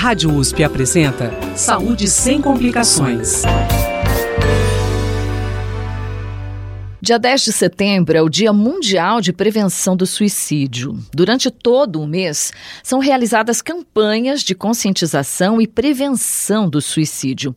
Rádio USP apresenta Saúde sem complicações. Dia 10 de setembro é o Dia Mundial de Prevenção do Suicídio. Durante todo o mês, são realizadas campanhas de conscientização e prevenção do suicídio.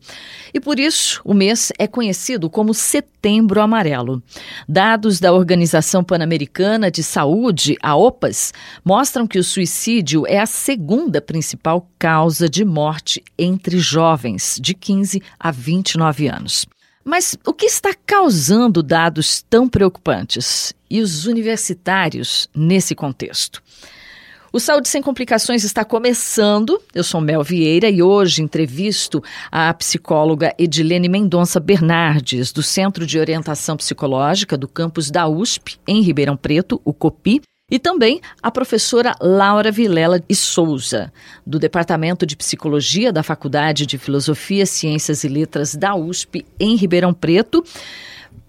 E por isso, o mês é conhecido como Setembro Amarelo. Dados da Organização Pan-Americana de Saúde, a OPAS, mostram que o suicídio é a segunda principal causa de morte entre jovens de 15 a 29 anos. Mas o que está causando dados tão preocupantes? E os universitários nesse contexto? O Saúde Sem Complicações está começando. Eu sou Mel Vieira e hoje entrevisto a psicóloga Edilene Mendonça Bernardes, do Centro de Orientação Psicológica do campus da USP, em Ribeirão Preto, o COPI, e também a professora Laura Vilela e Souza, do Departamento de Psicologia da Faculdade de Filosofia, Ciências e Letras da USP, em Ribeirão Preto.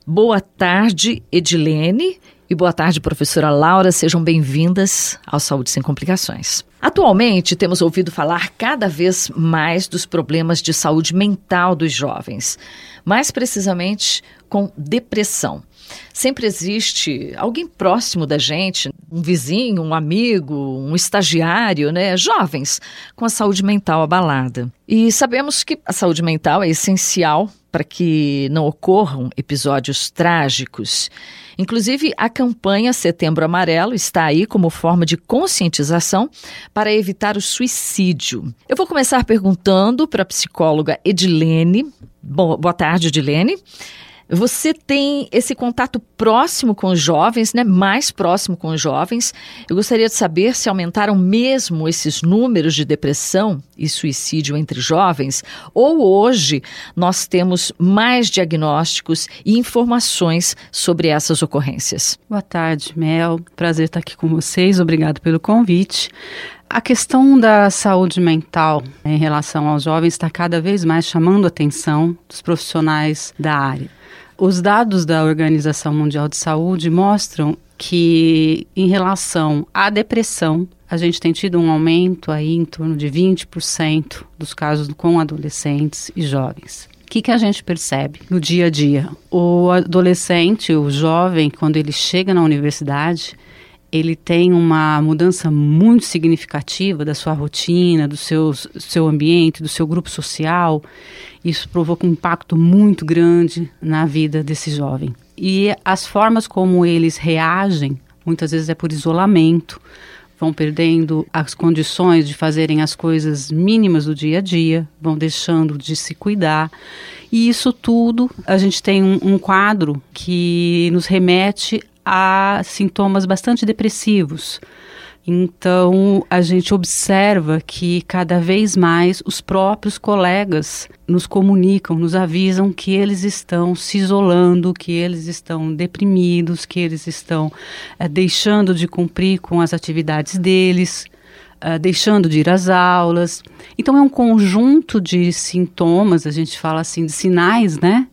Boa tarde, Edilene. E boa tarde, professora Laura. Sejam bem-vindas ao Saúde Sem Complicações. Atualmente, temos ouvido falar cada vez mais dos problemas de saúde mental dos jovens, mais precisamente com depressão. Sempre existe alguém próximo da gente, um vizinho, um amigo, um estagiário, né? Jovens com a saúde mental abalada. E sabemos que a saúde mental é essencial para que não ocorram episódios trágicos. Inclusive, a campanha Setembro Amarelo está aí como forma de conscientização para evitar o suicídio. Eu vou começar perguntando para a psicóloga Edilene. boa tarde, Edilene. Você tem esse contato próximo com os jovens, né? Mais próximo com os jovens. Eu gostaria de saber se aumentaram mesmo esses números de depressão e suicídio entre jovens, ou hoje nós temos mais diagnósticos e informações sobre essas ocorrências. Boa tarde, Mel. Prazer estar aqui com vocês. Obrigado pelo convite. A questão da saúde mental em relação aos jovens está cada vez mais chamando a atenção dos profissionais da área. Os dados da Organização Mundial de Saúde mostram que, em relação à depressão, a gente tem tido um aumento aí em torno de 20% dos casos com adolescentes e jovens. O que, que a gente percebe no dia a dia? O adolescente, o jovem, quando ele chega na universidade, ele tem uma mudança muito significativa da sua rotina, do seu, seu ambiente, do seu grupo social. Isso provoca um impacto muito grande na vida desse jovem. E as formas como eles reagem, muitas vezes é por isolamento, vão perdendo as condições de fazerem as coisas mínimas do dia a dia, vão deixando de se cuidar. E isso tudo, a gente tem um, um quadro que nos remete a sintomas bastante depressivos. Então, a gente observa que cada vez mais os próprios colegas nos comunicam, nos avisam que eles estão se isolando, que eles estão deprimidos, que eles estão é, deixando de cumprir com as atividades deles, é, deixando de ir às aulas. Então, é um conjunto de sintomas, a gente fala assim, de sinais, né?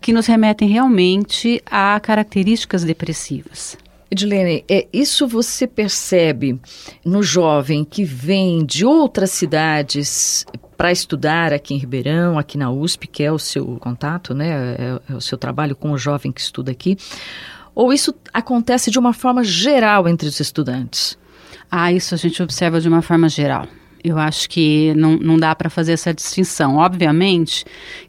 Que nos remetem realmente a características depressivas. Edilene, é, isso você percebe no jovem que vem de outras cidades para estudar aqui em Ribeirão, aqui na USP, que é o seu contato, né? É, é o seu trabalho com o jovem que estuda aqui. Ou isso acontece de uma forma geral entre os estudantes? Ah, isso a gente observa de uma forma geral. Eu acho que não, não dá para fazer essa distinção. Obviamente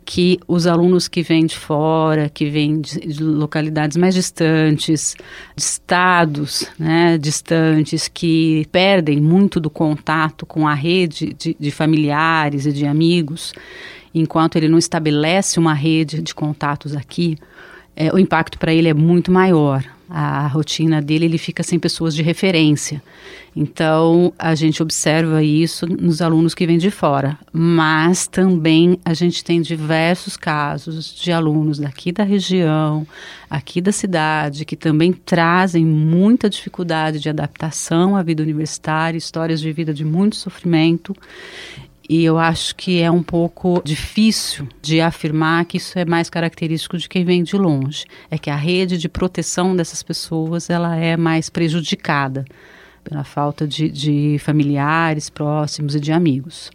que os alunos que vêm de fora, que vêm de, de localidades mais distantes, de estados né, distantes, que perdem muito do contato com a rede de, de familiares e de amigos, enquanto ele não estabelece uma rede de contatos aqui, é, o impacto para ele é muito maior a rotina dele, ele fica sem pessoas de referência. Então, a gente observa isso nos alunos que vêm de fora, mas também a gente tem diversos casos de alunos daqui da região, aqui da cidade, que também trazem muita dificuldade de adaptação à vida universitária, histórias de vida de muito sofrimento e eu acho que é um pouco difícil de afirmar que isso é mais característico de quem vem de longe. É que a rede de proteção dessas pessoas ela é mais prejudicada pela falta de, de familiares próximos e de amigos.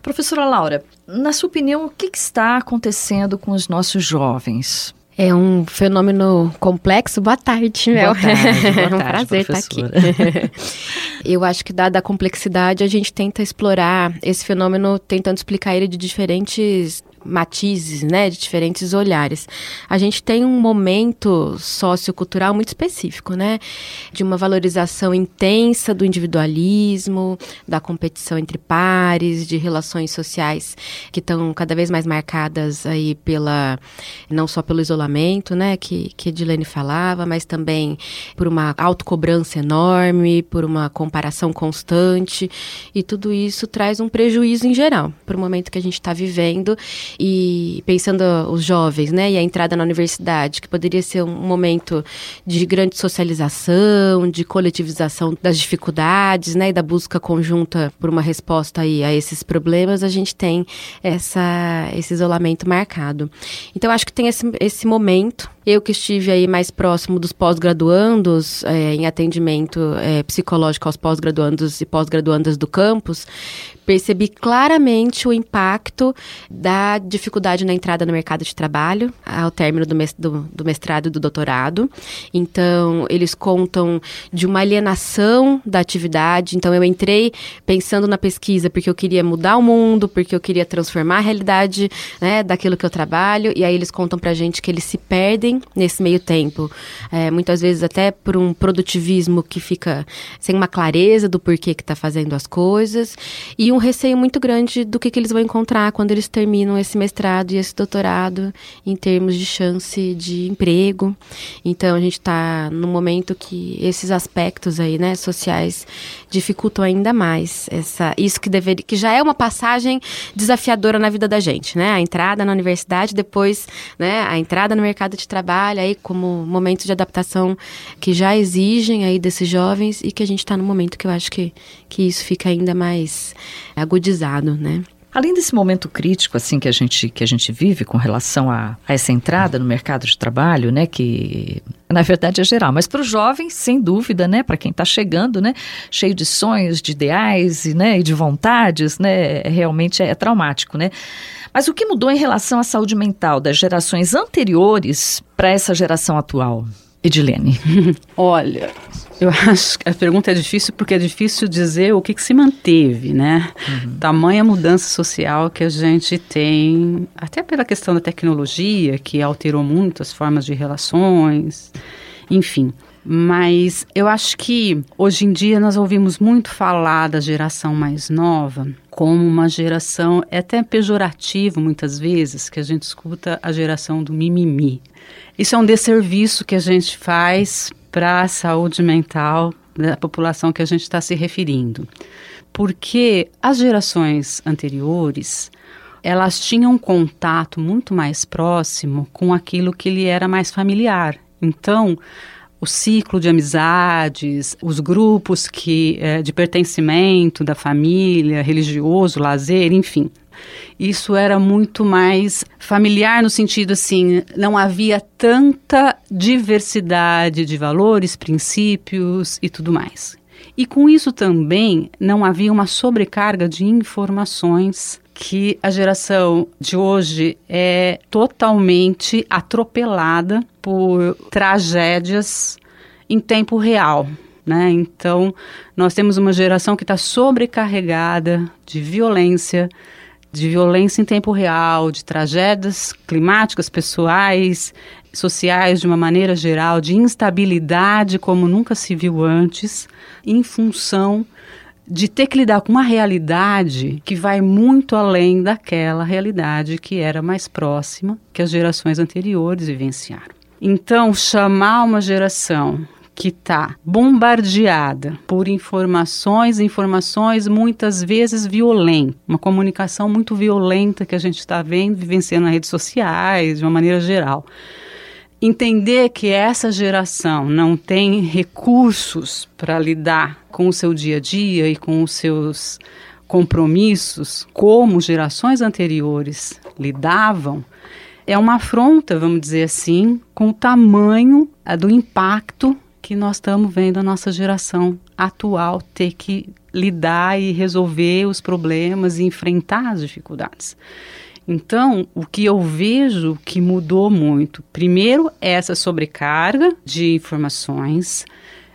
Professora Laura, na sua opinião, o que, que está acontecendo com os nossos jovens? É um fenômeno complexo. Boa tarde, Mel. Boa tarde, boa é um tarde, prazer professora. estar aqui. Eu acho que, dada a complexidade, a gente tenta explorar esse fenômeno, tentando explicar ele de diferentes matizes, né, de diferentes olhares. A gente tem um momento sociocultural muito específico, né, de uma valorização intensa do individualismo, da competição entre pares, de relações sociais que estão cada vez mais marcadas aí pela não só pelo isolamento, né, que que Edilene falava, mas também por uma autocobrança enorme, por uma comparação constante e tudo isso traz um prejuízo em geral para o momento que a gente está vivendo e pensando os jovens, né, e a entrada na universidade, que poderia ser um momento de grande socialização, de coletivização das dificuldades, né, e da busca conjunta por uma resposta aí a esses problemas, a gente tem essa, esse isolamento marcado. Então, acho que tem esse, esse momento eu que estive aí mais próximo dos pós-graduandos, é, em atendimento é, psicológico aos pós-graduandos e pós-graduandas do campus, percebi claramente o impacto da dificuldade na entrada no mercado de trabalho ao término do, do, do mestrado e do doutorado. Então, eles contam de uma alienação da atividade. Então, eu entrei pensando na pesquisa porque eu queria mudar o mundo, porque eu queria transformar a realidade né, daquilo que eu trabalho. E aí, eles contam pra gente que eles se perdem nesse meio tempo. É, muitas vezes, até por um produtivismo que fica sem uma clareza do porquê que está fazendo as coisas. E um receio muito grande do que, que eles vão encontrar quando eles terminam esse mestrado e esse doutorado em termos de chance de emprego. Então a gente está no momento que esses aspectos aí, né, sociais dificultam ainda mais essa isso que deveria que já é uma passagem desafiadora na vida da gente, né? A entrada na universidade, depois, né, a entrada no mercado de trabalho aí como momentos de adaptação que já exigem aí desses jovens e que a gente está no momento que eu acho que que isso fica ainda mais agudizado, né? Além desse momento crítico assim que a gente que a gente vive com relação a, a essa entrada no mercado de trabalho, né, que na verdade é geral, mas para os jovens, sem dúvida, né, para quem está chegando, né, cheio de sonhos, de ideais e, né, e de vontades, né, realmente é, é traumático, né. Mas o que mudou em relação à saúde mental das gerações anteriores para essa geração atual? Edilene. Olha, eu acho que a pergunta é difícil porque é difícil dizer o que, que se manteve, né? Uhum. Tamanha mudança social que a gente tem, até pela questão da tecnologia, que alterou muito as formas de relações, enfim. Mas eu acho que hoje em dia nós ouvimos muito falar da geração mais nova como uma geração, é até pejorativo muitas vezes, que a gente escuta a geração do mimimi. Isso é um desserviço que a gente faz para a saúde mental da população que a gente está se referindo. Porque as gerações anteriores, elas tinham um contato muito mais próximo com aquilo que lhe era mais familiar. Então, o ciclo de amizades, os grupos que é, de pertencimento da família, religioso, lazer, enfim. Isso era muito mais familiar no sentido assim, não havia tanta diversidade de valores, princípios e tudo mais. E com isso também não havia uma sobrecarga de informações que a geração de hoje é totalmente atropelada por tragédias em tempo real. Né? Então, nós temos uma geração que está sobrecarregada de violência, de violência em tempo real, de tragédias climáticas, pessoais, sociais de uma maneira geral, de instabilidade como nunca se viu antes, em função de ter que lidar com uma realidade que vai muito além daquela realidade que era mais próxima que as gerações anteriores vivenciaram. Então, chamar uma geração que está bombardeada por informações, informações muitas vezes violentas, uma comunicação muito violenta que a gente está vendo, vivenciando nas redes sociais, de uma maneira geral. Entender que essa geração não tem recursos para lidar com o seu dia a dia e com os seus compromissos como gerações anteriores lidavam, é uma afronta, vamos dizer assim, com o tamanho do impacto que nós estamos vendo a nossa geração atual ter que lidar e resolver os problemas e enfrentar as dificuldades. Então, o que eu vejo que mudou muito, primeiro, é essa sobrecarga de informações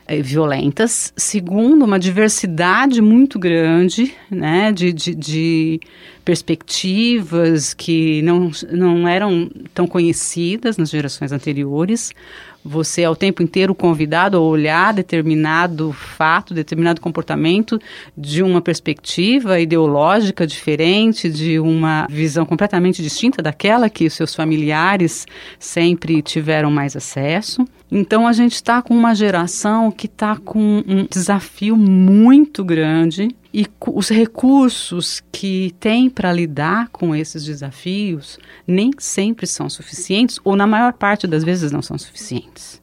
eh, violentas. Segundo, uma diversidade muito grande né, de, de, de, perspectivas que não, não eram tão conhecidas nas gerações anteriores. Você é o tempo inteiro convidado a olhar determinado fato, determinado comportamento de uma perspectiva ideológica diferente, de uma visão completamente distinta daquela que os seus familiares sempre tiveram mais acesso. Então a gente está com uma geração que está com um desafio muito grande e os recursos que tem para lidar com esses desafios nem sempre são suficientes, ou na maior parte das vezes não são suficientes.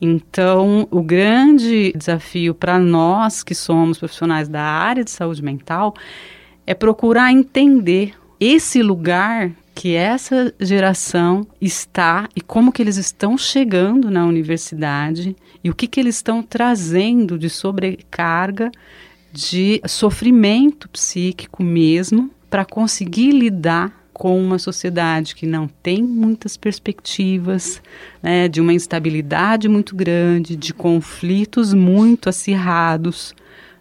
Então, o grande desafio para nós que somos profissionais da área de saúde mental é procurar entender esse lugar que essa geração está e como que eles estão chegando na universidade e o que que eles estão trazendo de sobrecarga de sofrimento psíquico mesmo para conseguir lidar com uma sociedade que não tem muitas perspectivas, né, de uma instabilidade muito grande, de conflitos muito acirrados.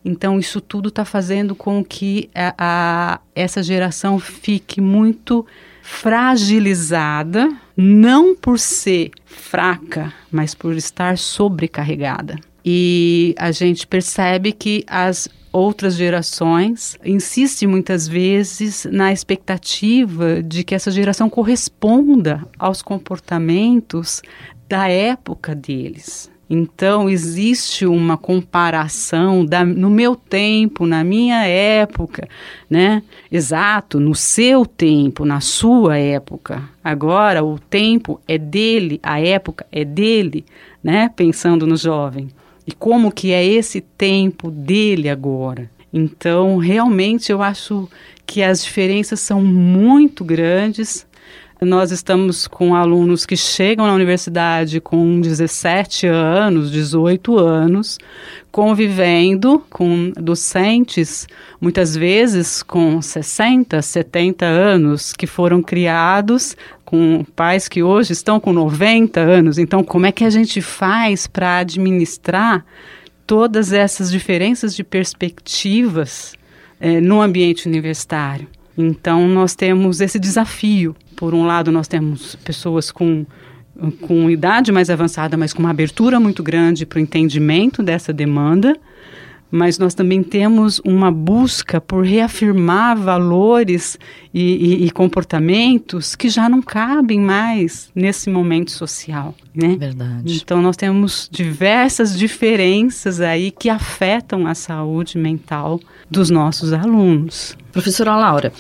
Então, isso tudo está fazendo com que a, a, essa geração fique muito fragilizada, não por ser fraca, mas por estar sobrecarregada. E a gente percebe que as outras gerações insistem muitas vezes na expectativa de que essa geração corresponda aos comportamentos da época deles. Então, existe uma comparação da, no meu tempo, na minha época, né? Exato, no seu tempo, na sua época. Agora, o tempo é dele, a época é dele, né? Pensando no jovem e como que é esse tempo dele agora. Então, realmente eu acho que as diferenças são muito grandes. Nós estamos com alunos que chegam na universidade com 17 anos, 18 anos, convivendo com docentes, muitas vezes com 60, 70 anos, que foram criados com pais que hoje estão com 90 anos. Então, como é que a gente faz para administrar todas essas diferenças de perspectivas é, no ambiente universitário? Então, nós temos esse desafio. Por um lado, nós temos pessoas com com idade mais avançada, mas com uma abertura muito grande para o entendimento dessa demanda, mas nós também temos uma busca por reafirmar valores e, e, e, comportamentos que já não cabem mais nesse momento social, né? Verdade. Então nós temos diversas diferenças aí que afetam a saúde mental dos nossos alunos. Professora Laura,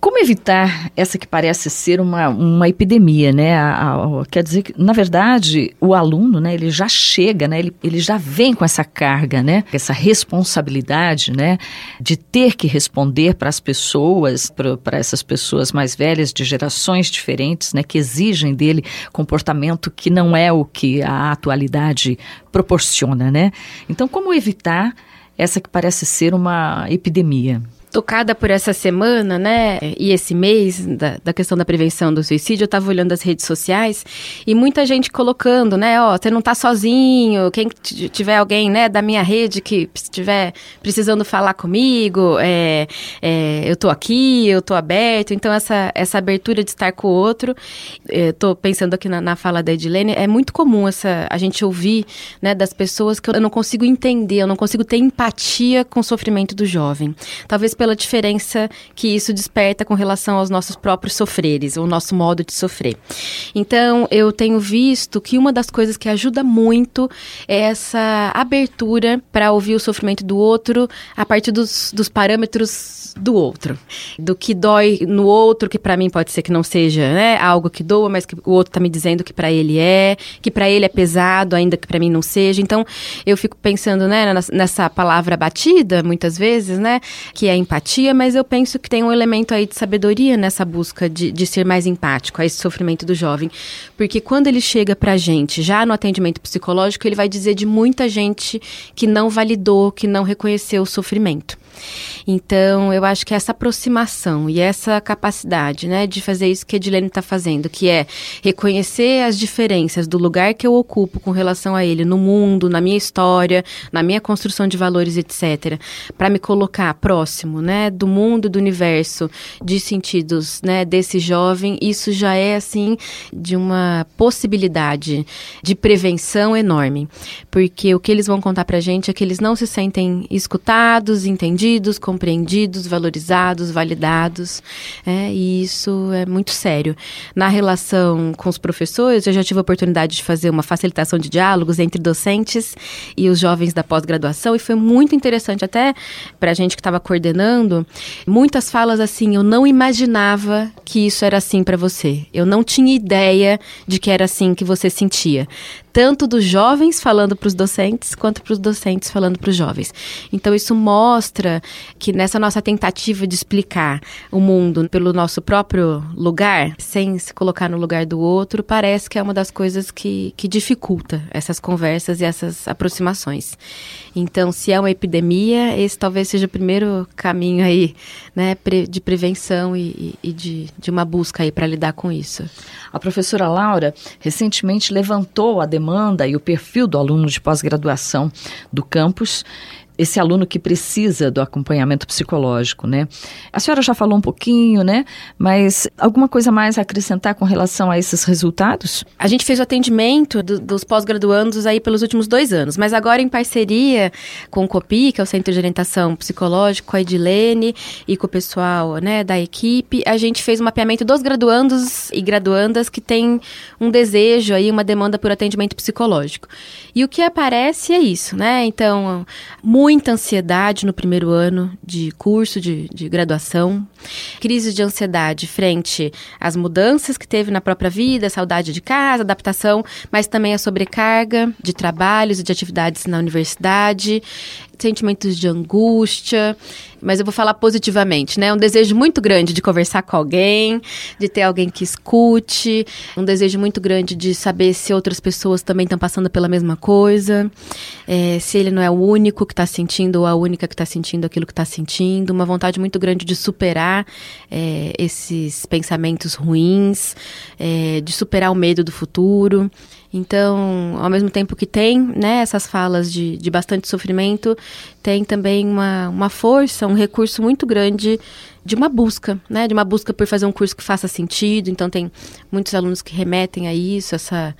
como evitar essa que parece ser uma, uma epidemia, né? A, a, quer dizer que, na verdade, o aluno, né, ele já chega, né, ele, ele já vem com essa carga, né, essa responsabilidade, né, de ter que responder para as pessoas, para essas pessoas mais velhas, de gerações diferentes, né, que exigem dele comportamento que não é o que a atualidade proporciona, né? Então, como evitar essa que parece ser uma epidemia? Tocada por essa semana, né, e esse mês da, da questão da prevenção do suicídio, eu estava olhando as redes sociais e muita gente colocando, né, ó, você não está sozinho, quem tiver alguém, né, da minha rede que estiver precisando falar comigo, é, é, eu tô aqui, eu tô aberto, então essa, essa abertura de estar com o outro, estou pensando aqui na, na fala da Edilene, é muito comum essa, a gente ouvir, né, das pessoas que eu não consigo entender, eu não consigo ter empatia com o sofrimento do jovem. Talvez pela diferença que isso desperta com relação aos nossos próprios sofreres, o nosso modo de sofrer. Então, eu tenho visto que uma das coisas que ajuda muito é essa abertura para ouvir o sofrimento do outro a partir dos, dos parâmetros do outro, do que dói no outro, que para mim pode ser que não seja, né, algo que doa, mas que o outro tá me dizendo que para ele é, que para ele é pesado, ainda que para mim não seja. Então, eu fico pensando, né, nessa palavra batida, muitas vezes, né, que é empatia, mas eu penso que tem um elemento aí de sabedoria nessa busca de, de ser mais empático a esse sofrimento do jovem, porque quando ele chega pra gente, já no atendimento psicológico, ele vai dizer de muita gente que não validou, que não reconheceu o sofrimento. Então, eu acho que essa aproximação e essa capacidade, né, de fazer isso que a Edilene está fazendo, que é reconhecer as diferenças do lugar que eu ocupo com relação a ele no mundo, na minha história, na minha construção de valores, etc., para me colocar próximo, né, do mundo, do universo, de sentidos, né, desse jovem, isso já é assim de uma possibilidade de prevenção enorme, porque o que eles vão contar para gente é que eles não se sentem escutados, entendidos entendidos, compreendidos, valorizados, validados. É, e isso é muito sério. Na relação com os professores, eu já tive a oportunidade de fazer uma facilitação de diálogos entre docentes e os jovens da pós-graduação, e foi muito interessante, até para a gente que estava coordenando, muitas falas assim: eu não imaginava que isso era assim para você. Eu não tinha ideia de que era assim que você sentia tanto dos jovens falando para os docentes, quanto para os docentes falando para os jovens. Então, isso mostra que nessa nossa tentativa de explicar o mundo pelo nosso próprio lugar, sem se colocar no lugar do outro, parece que é uma das coisas que, que dificulta essas conversas e essas aproximações. Então, se é uma epidemia, esse talvez seja o primeiro caminho aí, né, de prevenção e, e de, de uma busca aí para lidar com isso. A professora Laura recentemente levantou a demanda e o perfil do aluno de pós-graduação do campus esse aluno que precisa do acompanhamento psicológico, né? A senhora já falou um pouquinho, né? Mas alguma coisa mais a acrescentar com relação a esses resultados? A gente fez o atendimento do, dos pós-graduandos aí pelos últimos dois anos, mas agora em parceria com o COPI, que é o Centro de Orientação Psicológica, com a Edilene e com o pessoal, né, da equipe, a gente fez um mapeamento dos graduandos e graduandas que têm um desejo aí, uma demanda por atendimento psicológico. E o que aparece é isso, né? Então, muito muita ansiedade no primeiro ano de curso de, de graduação, crise de ansiedade frente às mudanças que teve na própria vida, saudade de casa, adaptação, mas também a sobrecarga de trabalhos e de atividades na universidade, sentimentos de angústia, mas eu vou falar positivamente, né? Um desejo muito grande de conversar com alguém, de ter alguém que escute, um desejo muito grande de saber se outras pessoas também estão passando pela mesma coisa, é, se ele não é o único que está sentindo ou a única que está sentindo aquilo que está sentindo, uma vontade muito grande de superar é, esses pensamentos ruins, é, de superar o medo do futuro. Então, ao mesmo tempo que tem né, essas falas de, de bastante sofrimento, tem também uma, uma força, um recurso muito grande de uma busca, né? De uma busca por fazer um curso que faça sentido. Então, tem muitos alunos que remetem a isso, essa,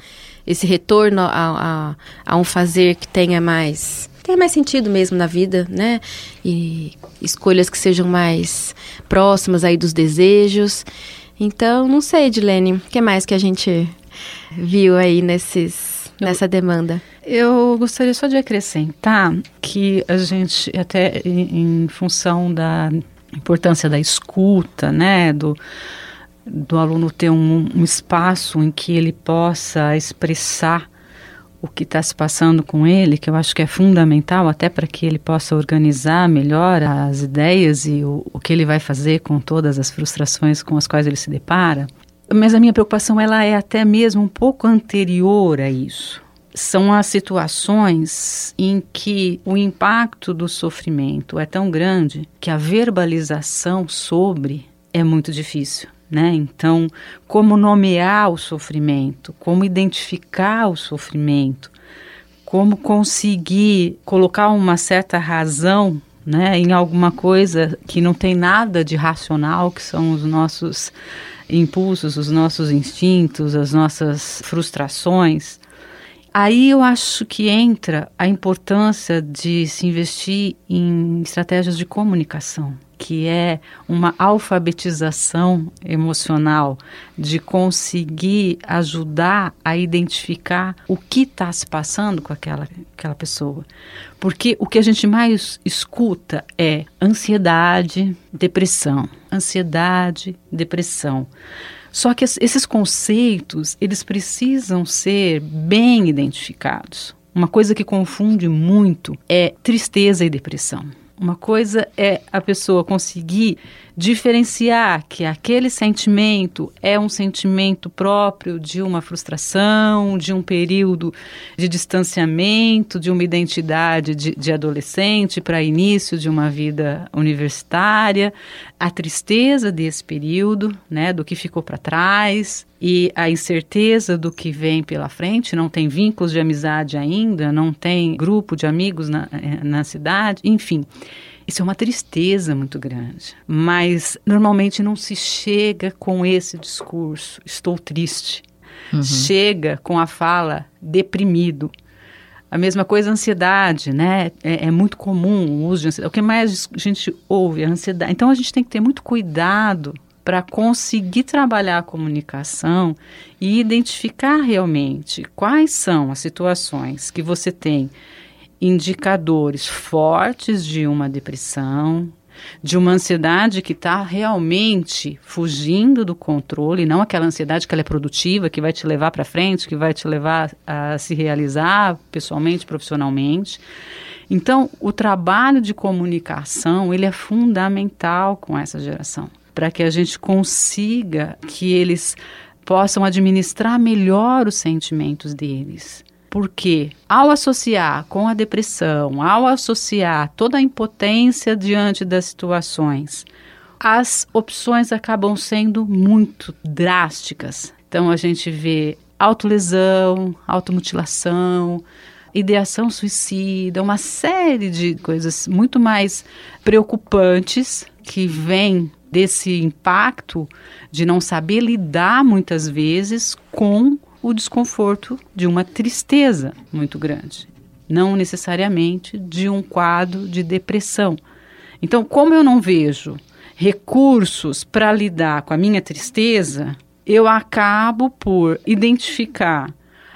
esse retorno a, a, a um fazer que tenha mais tenha mais sentido mesmo na vida, né? E escolhas que sejam mais próximas aí dos desejos. Então, não sei, Edilene, o que mais que a gente viu aí nesses, nessa demanda? Eu gostaria só de acrescentar que a gente, até em, em função da importância da escuta, né, do, do aluno ter um, um espaço em que ele possa expressar o que está se passando com ele, que eu acho que é fundamental até para que ele possa organizar melhor as ideias e o, o que ele vai fazer com todas as frustrações com as quais ele se depara. Mas a minha preocupação ela é até mesmo um pouco anterior a isso. São as situações em que o impacto do sofrimento é tão grande que a verbalização sobre é muito difícil. Né? Então, como nomear o sofrimento, como identificar o sofrimento, como conseguir colocar uma certa razão né, em alguma coisa que não tem nada de racional, que são os nossos impulsos, os nossos instintos, as nossas frustrações. Aí eu acho que entra a importância de se investir em estratégias de comunicação que é uma alfabetização emocional, de conseguir ajudar a identificar o que está se passando com aquela, aquela pessoa. Porque o que a gente mais escuta é ansiedade, depressão. Ansiedade, depressão. Só que esses conceitos, eles precisam ser bem identificados. Uma coisa que confunde muito é tristeza e depressão. Uma coisa é a pessoa conseguir diferenciar que aquele sentimento é um sentimento próprio de uma frustração, de um período de distanciamento, de uma identidade de, de adolescente para início de uma vida universitária, a tristeza desse período, né, do que ficou para trás e a incerteza do que vem pela frente, não tem vínculos de amizade ainda, não tem grupo de amigos na, eh, na cidade, enfim. Isso é uma tristeza muito grande. Mas normalmente não se chega com esse discurso, estou triste. Uhum. Chega com a fala deprimido. A mesma coisa a ansiedade, né? É, é, muito comum o uso de ansiedade. O que mais a gente ouve é a ansiedade. Então a gente tem que ter muito cuidado para conseguir trabalhar a comunicação e identificar realmente quais são as situações que você tem indicadores fortes de uma depressão, de uma ansiedade que está realmente fugindo do controle, não aquela ansiedade que ela é produtiva, que vai te levar para frente, que vai te levar a se realizar pessoalmente, profissionalmente. Então, o trabalho de comunicação, ele é fundamental com essa geração, para que a gente consiga que eles possam administrar melhor os sentimentos deles porque ao associar com a depressão, ao associar toda a impotência diante das situações, as opções acabam sendo muito drásticas. Então a gente vê autolesão, automutilação, ideação suicida, uma série de coisas muito mais preocupantes que vêm desse impacto de não saber lidar muitas vezes com o desconforto de uma tristeza muito grande, não necessariamente de um quadro de depressão. Então, como eu não vejo recursos para lidar com a minha tristeza, eu acabo por identificar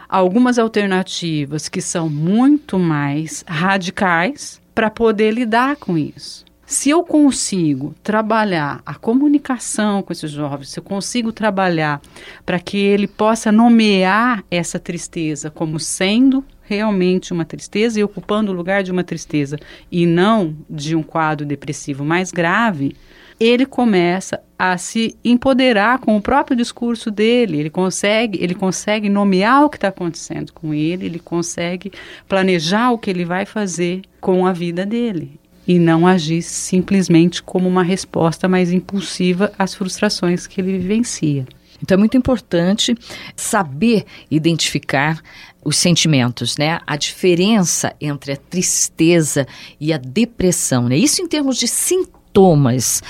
algumas alternativas que são muito mais radicais para poder lidar com isso. Se eu consigo trabalhar a comunicação com esses jovens, se eu consigo trabalhar para que ele possa nomear essa tristeza como sendo realmente uma tristeza e ocupando o lugar de uma tristeza e não de um quadro depressivo mais grave, ele começa a se empoderar com o próprio discurso dele. Ele consegue, ele consegue nomear o que está acontecendo com ele, ele consegue planejar o que ele vai fazer com a vida dele e não agir simplesmente como uma resposta mais impulsiva às frustrações que ele vivencia. Então é muito importante saber identificar os sentimentos, né? A diferença entre a tristeza e a depressão, né? Isso em termos de sintomas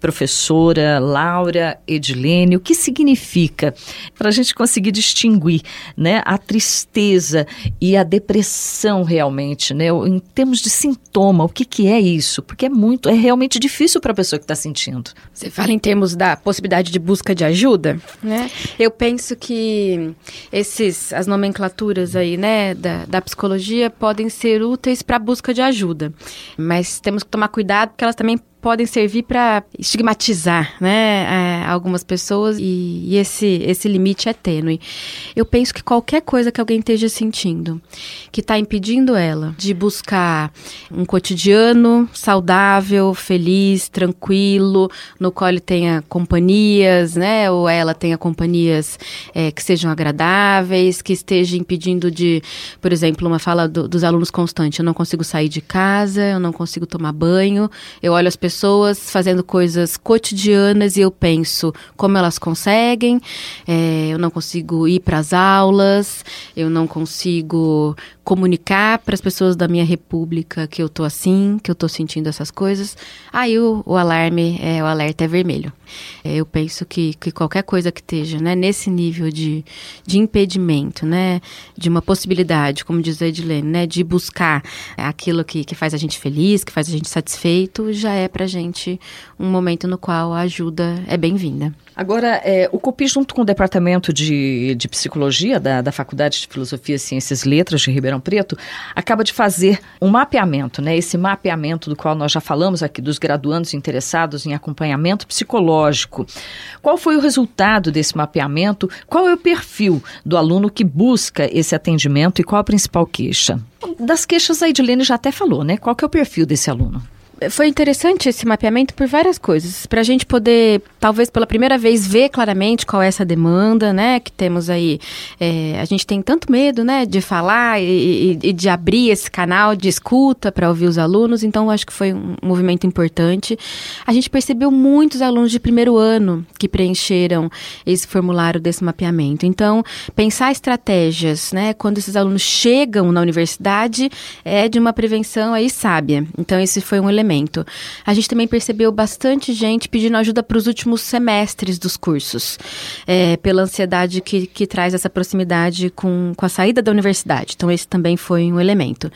professora Laura Edilene, o que significa para a gente conseguir distinguir né, a tristeza e a depressão realmente, né, em termos de sintoma, o que, que é isso? Porque é muito, é realmente difícil para a pessoa que está sentindo. Você fala em termos da possibilidade de busca de ajuda, né? Eu penso que esses, as nomenclaturas aí, né, da, da psicologia podem ser úteis para a busca de ajuda, mas temos que tomar cuidado porque elas também podem servir para estigmatizar né, é, algumas pessoas e, e, esse, esse limite é tênue. Eu penso que qualquer coisa que alguém esteja sentindo que está impedindo ela de buscar um cotidiano saudável, feliz, tranquilo, no qual ele tenha companhias, né, ou ela tenha companhias é, que sejam agradáveis, que esteja impedindo de, por exemplo, uma fala do, dos alunos constante, eu não consigo sair de casa, eu não consigo tomar banho, eu olho as pessoas pessoas fazendo coisas cotidianas e eu penso como elas conseguem. É, eu não consigo ir para as aulas, eu não consigo comunicar para as pessoas da minha república que eu tô assim, que eu tô sentindo essas coisas, aí o, o alarme, é, o alerta é vermelho. É, eu penso que, que qualquer coisa que esteja né, nesse nível de, de impedimento, né, de uma possibilidade, como diz a Edilene, né, de buscar aquilo que, que faz a gente feliz, que faz a gente satisfeito, já é para gente um momento no qual a ajuda é bem-vinda. Agora, é, o COPI, junto com o Departamento de, de Psicologia da, da Faculdade de Filosofia, Ciências e Letras de Ribeirão Preto, acaba de fazer um mapeamento, né? Esse mapeamento do qual nós já falamos aqui, dos graduandos interessados em acompanhamento psicológico. Qual foi o resultado desse mapeamento? Qual é o perfil do aluno que busca esse atendimento e qual a principal queixa? Das queixas, a Edilene já até falou, né? Qual que é o perfil desse aluno? Foi interessante esse mapeamento por várias coisas. Para a gente poder, talvez pela primeira vez, ver claramente qual é essa demanda, né? Que temos aí. É, a gente tem tanto medo, né? De falar e, e, de abrir esse canal de escuta para ouvir os alunos. Então, acho que foi um movimento importante. A gente percebeu muitos alunos de primeiro ano que preencheram esse formulário desse mapeamento. Então, pensar estratégias, né? Quando esses alunos chegam na universidade, é de uma prevenção aí sábia. Então, esse foi um elemento A gente também percebeu bastante gente pedindo ajuda para os últimos semestres dos cursos, é, pela ansiedade que, que traz essa proximidade com, com a saída da universidade. Então, esse também foi um elemento.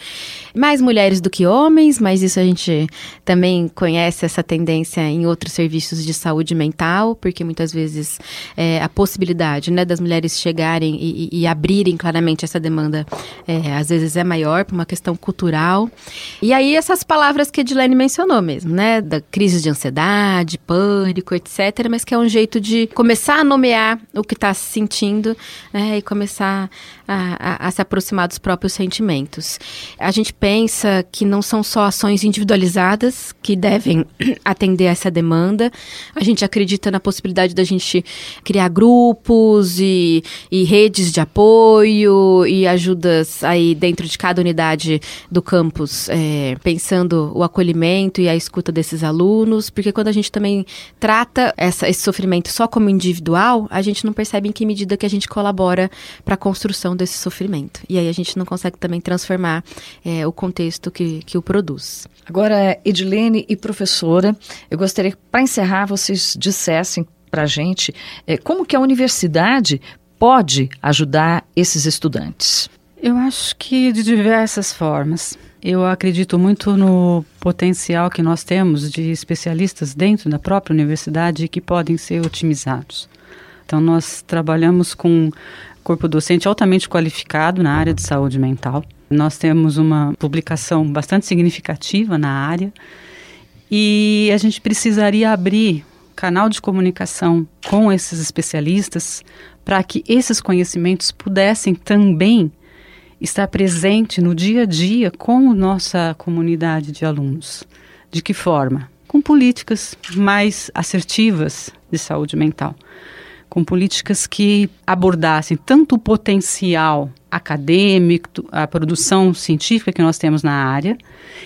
Mais mulheres do que homens, mas isso a gente também conhece essa tendência em outros serviços de saúde mental, porque muitas vezes é, a possibilidade né, das mulheres chegarem e, e, e abrirem claramente essa demanda, é, às vezes é maior por uma questão cultural. E aí, essas palavras que Edilene mencionou mesmo, né? Da crise de ansiedade, pânico, etc. Mas que é um jeito de começar a nomear o que está se sentindo né? e começar a, a, a, se aproximar dos próprios sentimentos. A gente pensa que não são só ações individualizadas que devem atender essa demanda. A gente acredita na possibilidade da gente criar grupos e, e redes de apoio e ajudas aí dentro de cada unidade do campus, é, pensando o acolhimento e a escuta desses alunos, porque quando a gente também trata essa, esse sofrimento só como individual, a gente não percebe em que medida que a gente colabora para a construção desse sofrimento. E aí a gente não consegue também transformar é, o contexto que, que o produz. Agora, Edilene e professora, eu gostaria que, para encerrar, vocês dissessem para a gente é, como que a universidade pode ajudar esses estudantes. Eu acho que de diversas formas. Eu acredito muito no potencial que nós temos de especialistas dentro da própria universidade que podem ser otimizados. Então, nós trabalhamos com corpo docente altamente qualificado na área de saúde mental. Nós temos uma publicação bastante significativa na área e a gente precisaria abrir canal de comunicação com esses especialistas para que esses conhecimentos pudessem também estar presente no dia a dia com nossa comunidade de alunos. De que forma? Com políticas mais assertivas de saúde mental com políticas que abordassem tanto o potencial acadêmico, a produção científica que nós temos na área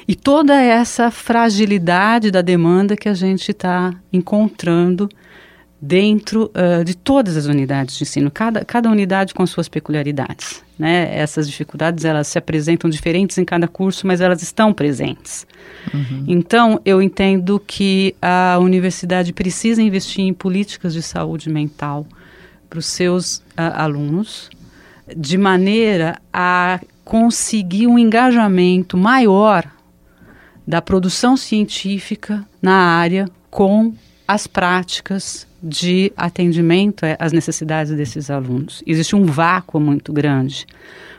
e toda essa fragilidade da demanda que a gente está encontrando dentro uh, de todas as unidades de ensino, cada, cada unidade com suas peculiaridades. Né? Essas dificuldades elas se apresentam diferentes em cada curso, mas elas estão presentes. Uhum. Então, eu entendo que a universidade precisa investir em políticas de saúde mental para os seus uh, alunos, de maneira a conseguir um engajamento maior da produção científica na área com as práticas de atendimento às necessidades desses alunos. Existe um vácuo muito grande.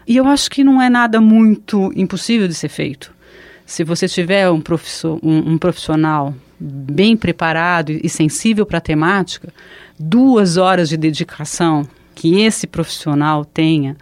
E eu acho que não é nada muito impossível de ser feito. Se você tiver um, um, um profissional bem preparado e sensível para a temática, duas horas de dedicação que esse profissional tenha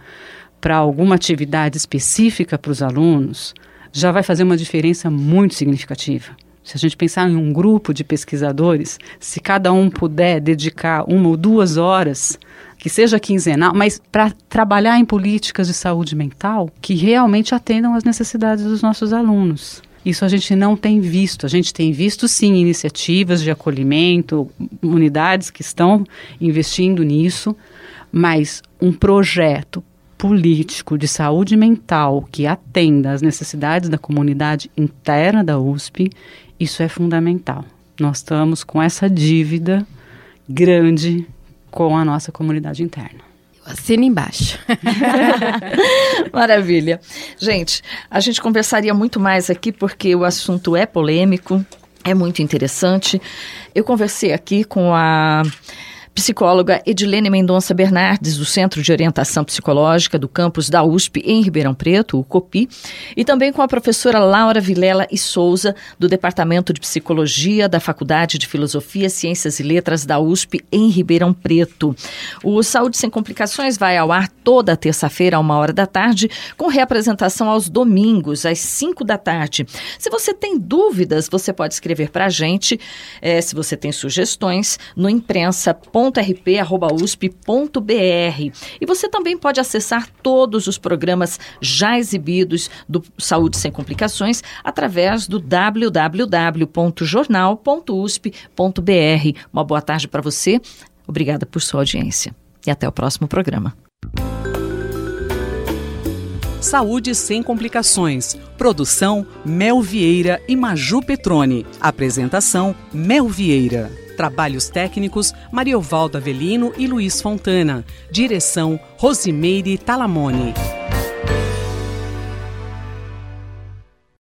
para alguma atividade específica para os alunos já vai fazer uma diferença muito significativa. Se a gente pensar em um grupo de pesquisadores, se cada um puder dedicar uma ou duas horas, que seja quinzenal, mas para trabalhar em políticas de saúde mental que realmente atendam às necessidades dos nossos alunos. Isso a gente não tem visto. A gente tem visto, sim, iniciativas de acolhimento, unidades que estão investindo nisso, mas um projeto político de saúde mental que atenda às necessidades da comunidade interna da USP, isso é fundamental. Nós estamos com essa dívida grande com a nossa comunidade interna. Assina embaixo. Maravilha. Gente, a gente conversaria muito mais aqui porque o assunto é polêmico, é muito interessante. Eu conversei aqui com a psicóloga Edilene Mendonça Bernardes, do Centro de Orientação Psicológica do campus da USP em Ribeirão Preto, o COPI, e também com a professora Laura Vilela e Souza, do Departamento de Psicologia da Faculdade de Filosofia, Ciências e Letras da USP em Ribeirão Preto. O Saúde Sem Complicações vai ao ar toda terça-feira, a uma hora da tarde, com reapresentação aos domingos, às cinco da tarde. Se você tem dúvidas, você pode escrever para a gente, é, se você tem sugestões, no imprensa.com www.rp.usp.br. E você também pode acessar todos os programas já exibidos do Saúde Sem Complicações através do www.jornal.usp.br. Uma boa tarde para você. Obrigada por sua audiência. E até o próximo programa. Saúde sem complicações. Produção Mel Vieira e Maju Petrone. Apresentação Mel Vieira. Trabalhos técnicos Mariovaldo Avelino e Luiz Fontana. Direção Rosimeire Talamone.